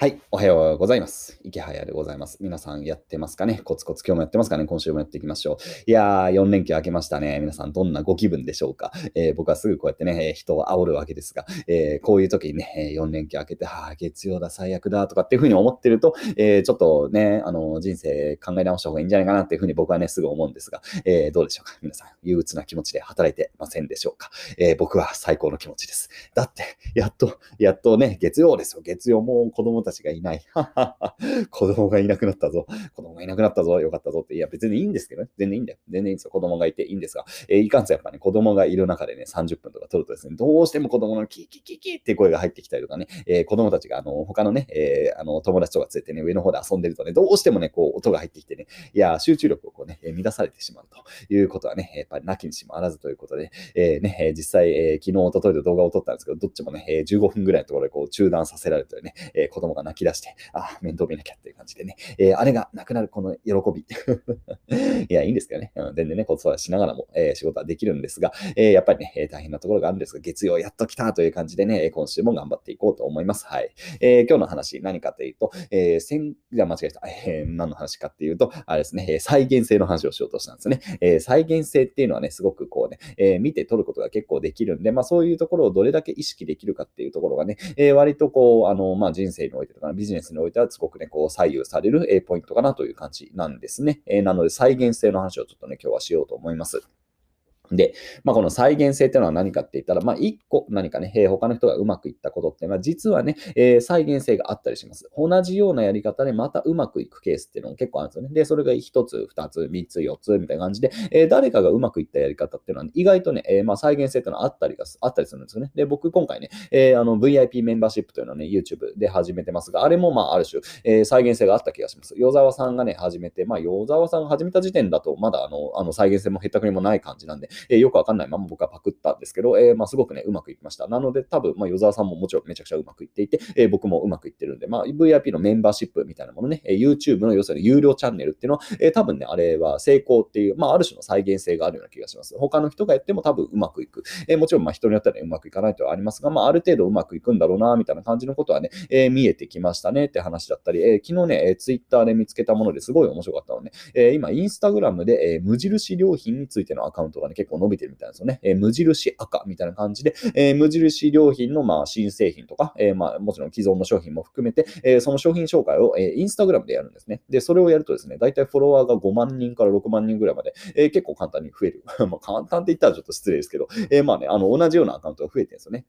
はい、おはようございます。池早でございます。皆さんやってますかね？コツコツ今日もやってますかね？今週もやっていきましょう。いやー、4連休明けましたね。皆さんどんなご気分でしょうか、えー、僕はすぐこうやってね、人を煽るわけですが、えー、こういう時にね、4連休明けて、はあ、月曜だ、最悪だとかっていうふうに思ってると、えー、ちょっとね、あの、人生考え直した方がいいんじゃないかなっていうふうに僕はね、すぐ思うんですが、えー、どうでしょうか？皆さん、憂鬱な気持ちで働いてませんでしょうか、え、僕は最高の気持ちです。だって、やっと、やっとね、月曜ですよ。月曜も子供たちがいない。子供がいなくなったぞ。子供がいなくなったぞ。よかったぞって。いや、別にいいんですけどね。全然いいんだよ。全然いいんですよ。子供がいていいんですが。えー、いかんせんやっぱね、子供がいる中でね、30分とか撮るとですね、どうしても子供のキーキーキーキーって声が入ってきたりとかね、えー、子供たちがあの、他のね、えー、あの、友達とか連れてね、上の方で遊んでるとね、どうしてもね、こう、音が入ってきてね、いや、集中力をこうね、え乱されてしまうということはね、やっぱりなきにしもあらずということで、えー、ね、実際、えー、昨日、おとといと動画を撮ったんですけど、どっちもね、え15分ぐらいのところでこう中断させられてね、えー、子供が泣き出して、あ、面倒見なきゃっていう感じでね、えー、あれがなくなるこの喜び。いや、いいんですけどね。うん、全然ね、子育てしながらも、えー、仕事はできるんですが、えー、やっぱりね、え大変なところがあるんですが、月曜やっと来たという感じでね、今週も頑張っていこうと思います。はい。え今日の話、何かというと、えー、先、じゃ間違えた。え何の話かっていうと、あれですね、再現性の話をしようとしたんですね。え再現性っていうのはね、すごくこうね、え見て取ることが結構できるんで、まあそういうところをどれだけ意識できるかっていうところがね、え割とこう、あの、まあ人生においてとか、ビジネスにおいてはすごくね、こう左右されるポイントかなという感じなんですね。えなので再現性の話をちょっとね、今日はしようと思います。で、まあ、この再現性っていうのは何かって言ったら、まあ、一個何かね、えー、他の人がうまくいったことっていうのは、実はね、えー、再現性があったりします。同じようなやり方でまたうまくいくケースっていうのも結構あるんですよね。で、それが1つ、2つ、3つ、4つみたいな感じで、えー、誰かがうまくいったやり方っていうのは、ね、意外とね、えまあ、再現性っていうのはあったりが、あったりするんですよね。で、僕今回ね、えあの VIP メンバーシップというのをね、YouTube で始めてますが、あれもまあ、ある種、え再現性があった気がします。与沢さんがね、始めて、まあ、与沢さんが始めた時点だと、まだあの、あの再現性もへったくりもない感じなんで、えよくわかんないまも僕はパクったんですけど、えー、まあ、すごくね、うまくいきました。なので、多分、まあ、与沢さんももちろんめちゃくちゃうまくいっていて、えー、僕もうまくいってるんで、まあ、VIP のメンバーシップみたいなものね、え YouTube の要するに有料チャンネルっていうのは、えー、多分ね、あれは成功っていう、まあ、ある種の再現性があるような気がします。他の人がやっても多分うまくいく。えもちろん、まあ、人によってはね、うまくいかないとはありますが、まあ、ある程度うまくいくんだろうな、みたいな感じのことはね、え見えてきましたねって話だったり、え昨日ね、え Twitter で見つけたものですごい面白かったのね、え今、インスタグラムで、え無印良品についてのアカウントがね、結構伸びてるみたいなんですよね。え無印赤みたいな感じで、えー、無印良品のまあ新製品とか、えー、まあもちろん既存の商品も含めて、えー、その商品紹介を、えー、インスタグラムでやるんですね。で、それをやるとですね、大体フォロワーが5万人から6万人ぐらいまで、えー、結構簡単に増える。まあ簡単って言ったらちょっと失礼ですけど、えー、まあね、あの同じようなアカウントが増えてるんですよね。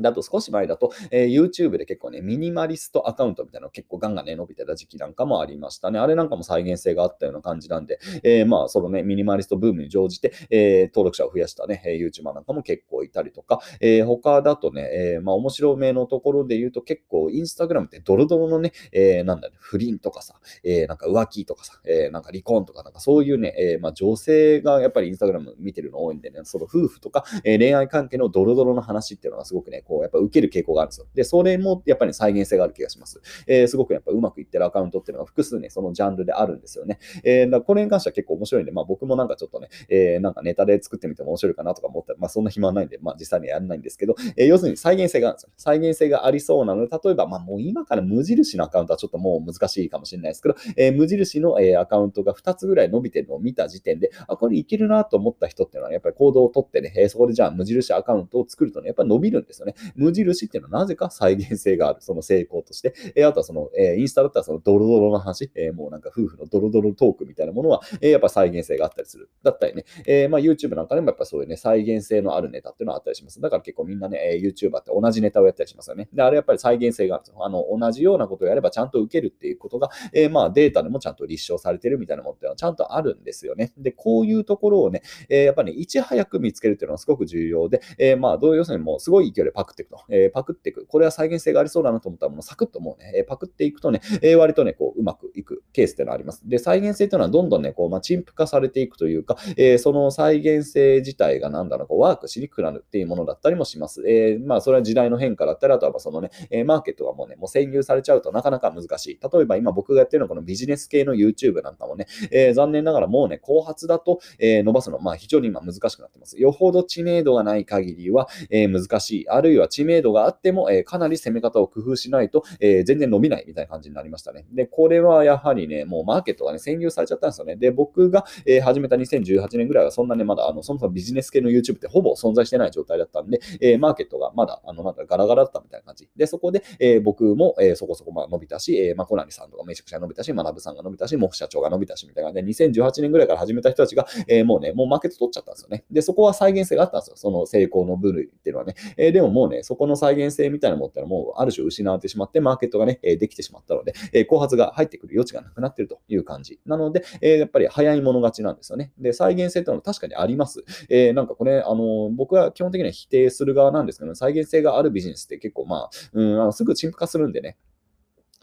だと少し前だと、えー、YouTube で結構ね、ミニマリストアカウントみたいなの結構ガンガンね、伸びてた時期なんかもありましたね。あれなんかも再現性があったような感じなんで、えー、まあ、そのね、ミニマリストブームに乗じて、えー、登録者を増やしたね、え YouTuber なんかも結構いたりとか、え他だとね、えまあ、面白めのところで言うと結構、インスタグラムってドロドロのね、えなんだね、不倫とかさ、えなんか浮気とかさ、えなんか離婚とかなんかそういうね、えまあ、女性がやっぱりインスタグラム見てるの多いんでね、その夫婦とか、え恋愛関係のドロドロの話っていうのがすごくね、こう、やっぱ受ける傾向があるんですよ。で、それもやっぱり再現性がある気がします。えー、すごくやっぱうまくいってるアカウントっていうのが複数ね、そのジャンルであるんですよね。えー、だこれに関しては結構面白いんで、まあ僕もなんかちょっとね、えー、なんかネタで作ってみても面白いかなとか思ったら、まあそんな暇ないんで、まあ実際にやらないんですけど、えー、要するに再現性があるんですよ。再現性がありそうなので、例えば、まあもう今から無印のアカウントはちょっともう難しいかもしれないですけど、えー、無印の、え、アカウントが2つぐらい伸びてるのを見た時点で、あ、これいけるなと思った人っていうのは、やっぱり行動をとってね、えー、そこでじゃあ無印アカウントを作るとね、やっぱり伸びるんですよね。無印っていうのはなぜか再現性がある、その成功として、えあとはその、えインスタだったらそのドロドロの話、えもうなんか夫婦のドロドロトークみたいなものは、えやっぱ再現性があったりする。だったりね、えまあ、YouTube なんかでもやっぱそういうね、再現性のあるネタっていうのはあったりします。だから結構みんなね、え YouTuber って同じネタをやったりしますよね。で、あれやっぱり再現性があるんですよ。あの、同じようなことをやればちゃんと受けるっていうことが、えまあデータでもちゃんと立証されてるみたいなものってのはちゃんとあるんですよね。で、こういうところをね、えやっぱり、ね、いち早く見つけるっていうのはすごく重要で、えまあ、どう要するにもうすごい勢いでパククっていくと。えパクっていく。これは再現性がありそうだなと思ったらもうサクッともうね、えパクっていくとね、え割とね、こう、うまくいくケースっていうのはあります。で、再現性というのはどんどんね、こう、まあ、陳腐化されていくというか、えー、その再現性自体がなんだろう、こうワークしにくくなるっていうものだったりもします。えー、まあ、それは時代の変化だったり、あとはそのね、えマーケットがもうね、もう占有されちゃうとなかなか難しい。例えば今僕がやってるのはこのビジネス系の YouTube なんかもね、えー、残念ながらもうね、後発だと、え伸ばすの、まあ、非常に今難しくなってます。よほど知名度がない限りは、え難しい。あるるいは知名度があっても、えかなり攻め方を工夫しないと、え全然伸びないみたいな感じになりましたね。で、これはやはりね、もうマーケットがね、占有されちゃったんですよね。で、僕が、え始めた2018年ぐらいはそんなね、まだあのそもそもビジネス系の YouTube ってほぼ存在してない状態だったんで、えマーケットがまだ、あの、なんかガラガラだったみたいな感じ。で、そこで、え僕も、えそこそこまあ伸びたし、えまあ、コナニさんとかめちゃくちゃ伸びたし、学さんが伸びたし、モフ社長が伸びたし、みたいな感じで、2018年ぐらいから始めた人たちが、えもうね、もうマーケット取っちゃったんですよね。で、そこは再現性があったんですよ。その成功の部類っていうのはね。えでももうね、そこの再現性みたいなものってのはもうある種失われてしまって、マーケットがね、えできてしまったので、え後発が入ってくる余地がなくなってるという感じ。なので、えやっぱり早い者勝ちなんですよね。で、再現性ってのは確かにあります。えなんかこれ、あの僕は基本的には否定する側なんですけど、再現性があるビジネスって結構まあ、うん、あのすぐ陳腐化するんでね、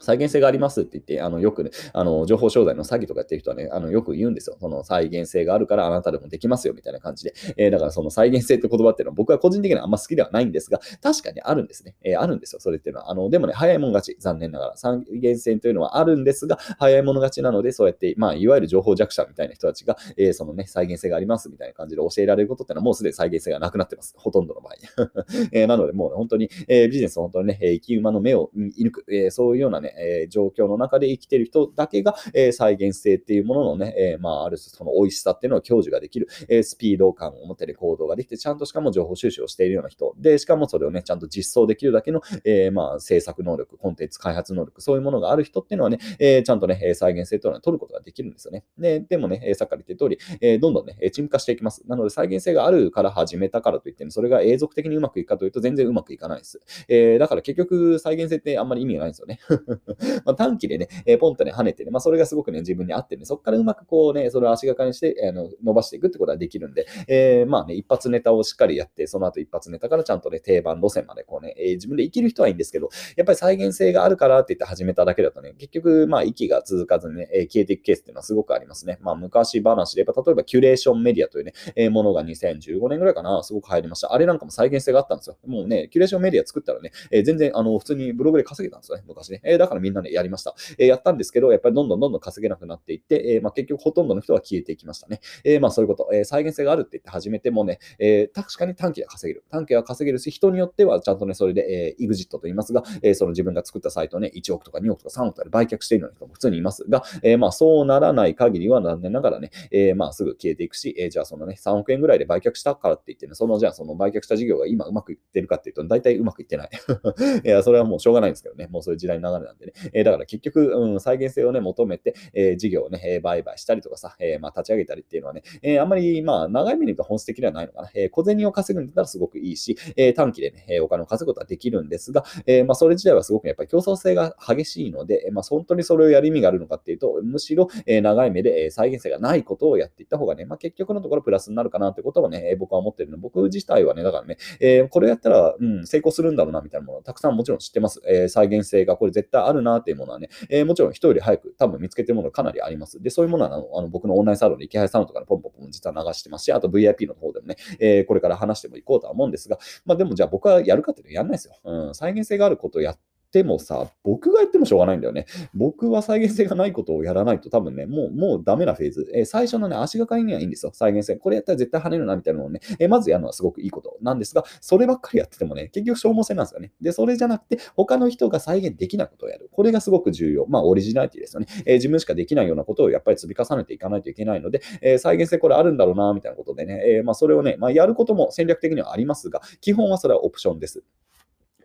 再現性がありますって言って、あのよくね、あの情報商材の詐欺とかやってる人はね、あのよく言うんですよ。その再現性があるからあなたでもできますよみたいな感じで。えー、だからその再現性って言葉っていうのは僕は個人的にはあんま好きではないんですが、確かにあるんですね。えー、あるんですよ、それっていうのは。あのでもね、早いもん勝ち、残念ながら。再現性というのはあるんですが、早いもの勝ちなので、そうやって、まあ、いわゆる情報弱者みたいな人たちが、えー、そのね、再現性がありますみたいな感じで教えられることっていうのはもうすでに再現性がなくなってます。ほとんどの場合。えー、なので、もうね本当に、えー、ビジネス本当にね、生き馬の目を射抜く、えー、そういうようなね、えー、状況の中で生きてる人だけが、えー、再現性っていうもののね、えー、まあ、ある種その美味しさっていうのを享受ができる、え、スピード感を持ってる行動ができて、ちゃんとしかも情報収集をしているような人、で、しかもそれをね、ちゃんと実装できるだけの、え、まあ、制作能力、コンテンツ開発能力、そういうものがある人っていうのはね、え、ちゃんとね、再現性というのは取ることができるんですよね。で、でもね、さっきから言った通り、えー、どんどんね、沈下していきます。なので、再現性があるから始めたからといって、ね、それが永続的にうまくいくかというと、全然うまくいかないです。え、だから結局、再現性ってあんまり意味がないんですよね。まあ、短期でね、えー、ポンとね、跳ねてね、まあ、それがすごくね、自分に合ってね、そこからうまくこうね、それを足がかりにして、あの伸ばしていくってことはできるんで、えー、まあね、一発ネタをしっかりやって、その後一発ネタからちゃんとね、定番路線までこうね、えー、自分で生きる人はいいんですけど、やっぱり再現性があるからって言って始めただけだとね、結局、まあ、息が続かずにね、えー、消えていくケースっていうのはすごくありますね。まあ、昔話で言えば、例えば、キュレーションメディアというね、えー、ものが2015年ぐらいかな、すごく入りました。あれなんかも再現性があったんですよ。もうね、キュレーションメディア作ったらね、えー、全然、あの、普通にブログで稼げたんですよね、昔ね。えー、だからみんなね、やりました。えー、やったんですけど、やっぱりどんどんどんどん稼げなくなっていって、えー、まあ、結局ほとんどの人は消えていきましたね。えー、まあそういうこと、えー、再現性があるって言って始めてもね、え確かに短期は稼げる。短期は稼げるし、人によってはちゃんとね、それで、えー、EXIT と言いますが、えその自分が作ったサイトをね、1億とか2億とか3億とかで売却しているような人も普通にいますが、えまあそうならない限りは残念ながらね、えまあすぐ消えていくし、えじゃあそのね、3億円ぐらいで売却したからって言ってね、そのじゃあその売却した事業が今うまくいってるかっていうと、大体うまくいってない。いや、それはもうしょうがないんですけどね、もうそういう時代の流れなんででね。えだから結局、うん、再現性をね、求めて、え事業をね、え売買したりとかさ、え、まあ、立ち上げたりっていうのはね、え、あんまり、まあ、長い目に言うと本質的ではないのかな。え、小銭を稼ぐんだったらすごくいいし、え短期でね、えお金を稼ぐことはできるんですが、えまあ、それ自体はすごくやっぱり競争性が激しいので、まあ、本当にそれをやる意味があるのかっていうと、むしろ、え長い目で、え再現性がないことをやっていった方がね、まあ、結局のところプラスになるかなってことはね、僕は思ってるの、僕自体はね、だからね、えこれやったら、うん、成功するんだろうなみたいなものをたくさんもちろん知ってます。え再現性がこれ絶対あるなっていうものはね、えもちろん人より早く多分見つけてるものかなりあります。で、そういうものはあのあの僕のオンラインサロンで、池原サロンとかのポンポンポン実は流してますし、あと VIP の方でもね、えー、これから話してもいこうとは思うんですが、まあでもじゃあ僕はやるかっていうのやんないですよ。うん、再現性があることをやってでもさ、僕がやってもしょうがないんだよね。僕は再現性がないことをやらないと多分ね、もう、もうダメなフェーズ。えー、最初のね、足がかりにはいいんですよ。再現性。これやったら絶対跳ねるなみたいなのをね、えー、まずやるのはすごくいいことなんですが、そればっかりやっててもね、結局消耗戦なんですよね。で、それじゃなくて、他の人が再現できないことをやる。これがすごく重要。まあ、オリジナリティですよね。えー、自分しかできないようなことをやっぱり積み重ねていかないといけないので、え再現性これあるんだろうな、みたいなことでね、えまあ、それをね、まあ、やることも戦略的にはありますが、基本はそれはオプションです。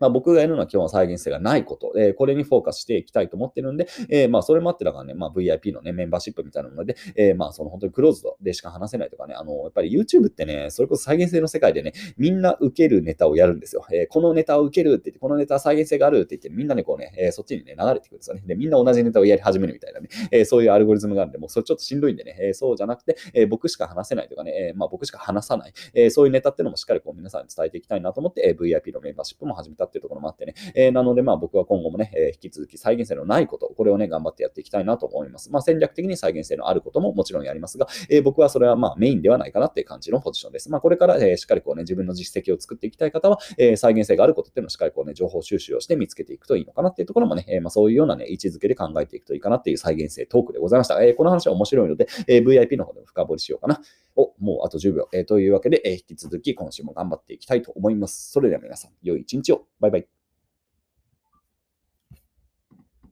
まあ、僕がやるのは基本再現性がないこと、えー、これにフォーカスしていきたいと思ってるんで、えー、まあそれもあってだからね、まあ、VIP の、ね、メンバーシップみたいなので、えー、まあその本当にクローズドでしか話せないとかね、あのやっぱり YouTube ってね、それこそ再現性の世界でね、みんな受けるネタをやるんですよ。えこのネタを受けるって言って、このネタ再現性があるって言って、みんなね、こうね、えそっちにね、流れてくるんですよね。で、みんな同じネタをやり始めるみたいなね、えそういうアルゴリズムがあるんで、もうそれちょっとしんどいんでね、えそうじゃなくて、え僕しか話せないとかね、えまあ僕しか話さない、えそういうネタっていうのもしっかりこう皆さんに伝えていきたいなと思って、え VIP のメンバーシップも始めたっていうところもあってね、えなので、まあ僕は今後もね、え引き続き再現性のないこと、これをね、頑張ってやっていきたいなと思います。まあ戦略的に再現性のあることももちろんやりますが、え僕はそれはまあメインではないかなっていう感じのポジションです。まあこれから、えしっかりこうね、自分の実績を作っていきたい方は、え再現性があることっていうのをしっかりこうね、情報収集をして見つけていくといいのかなっていうところもね、えまあそういうようなね、位置づけで考えていくといいかなっていう再現性トークでございました。えこの話は面白いので、え VIP の方でも深掘りしようかな。お、もうあと10秒。えーというわけで、えー引き続き今週も頑張っていきたいと思います。それでは皆さん、良い一日を。バイバイ。